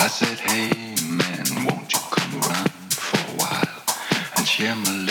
I said, hey man, won't you come around for a while and share my?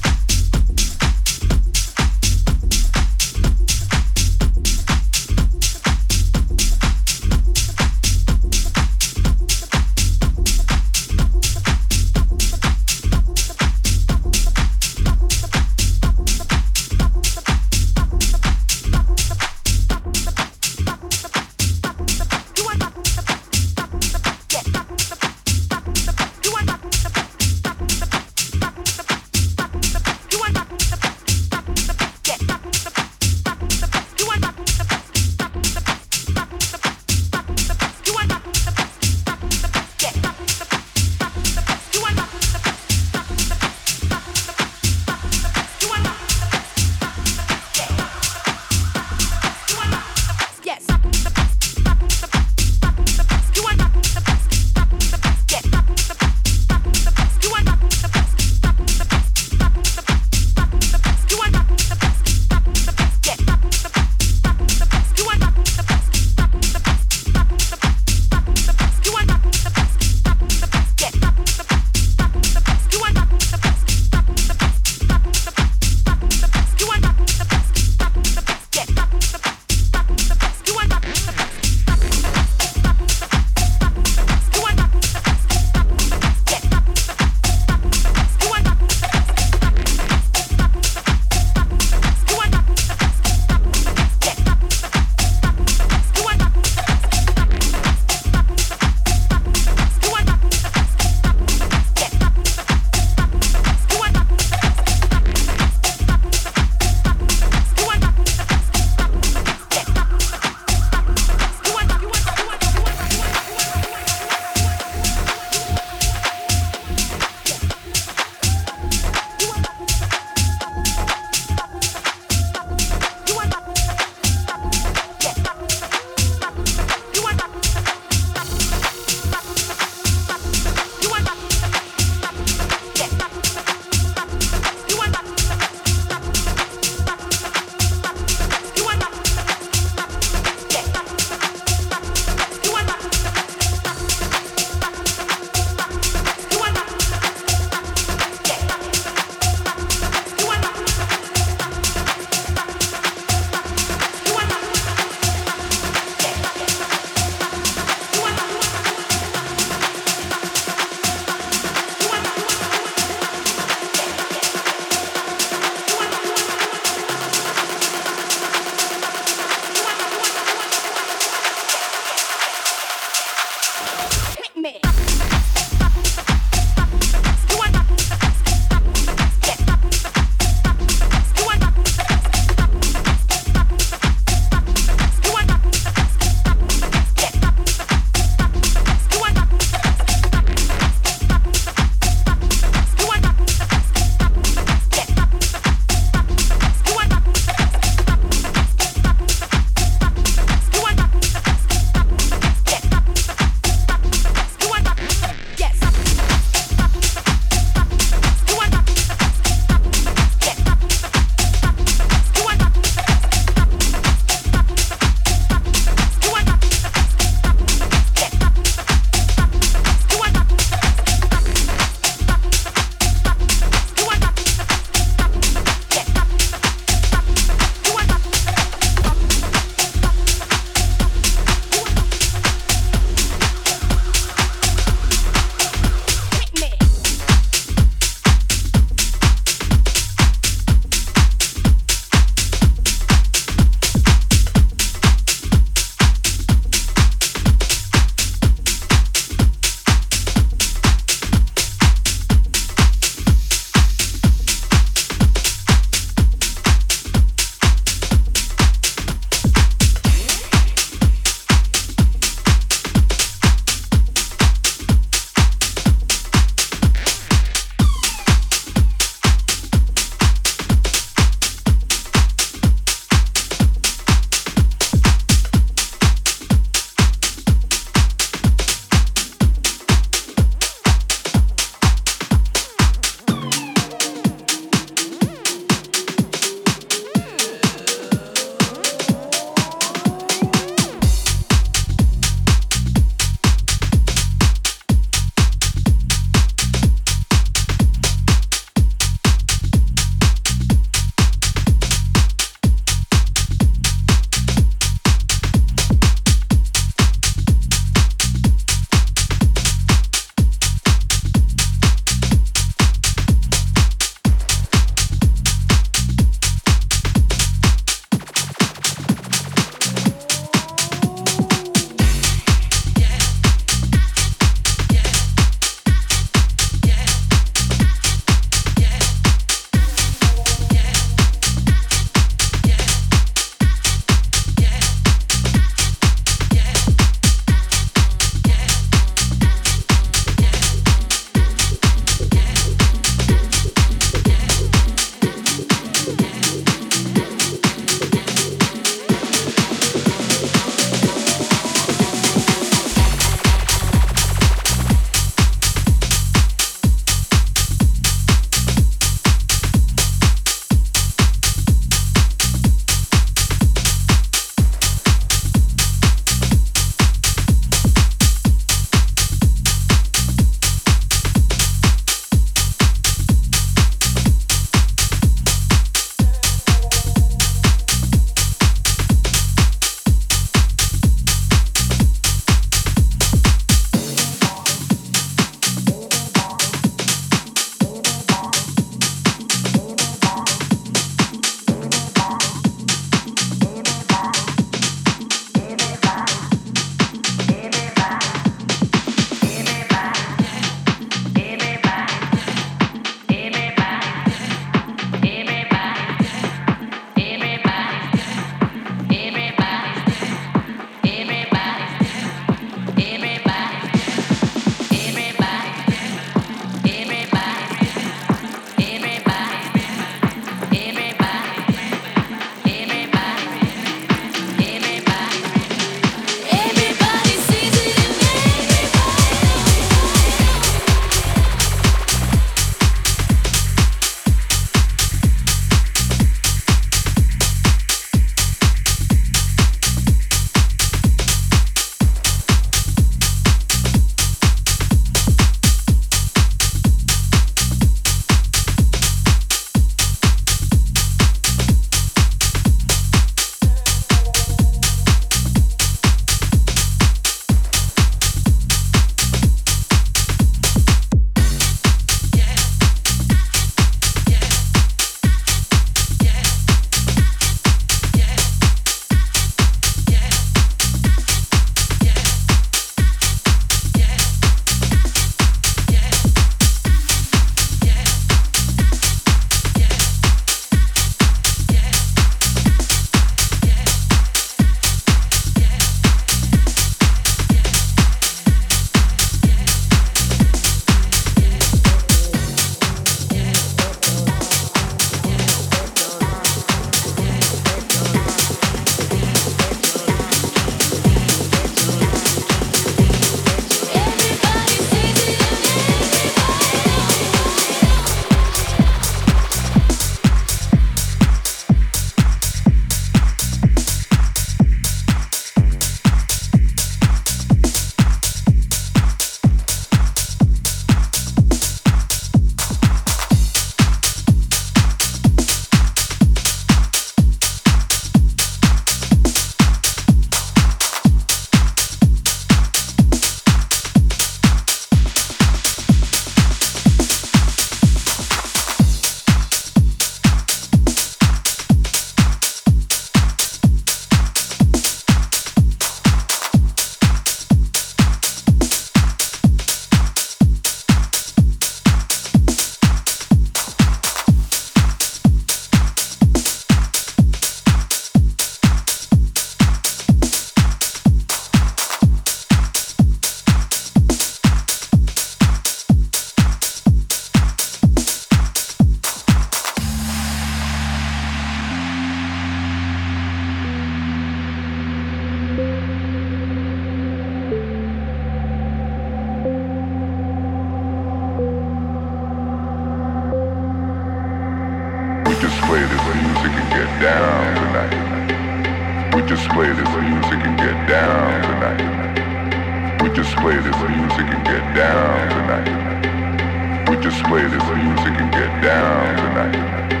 Play this music and get down tonight. We just play this music and get down tonight. We just play this music and get down tonight. We just play this music and get down tonight.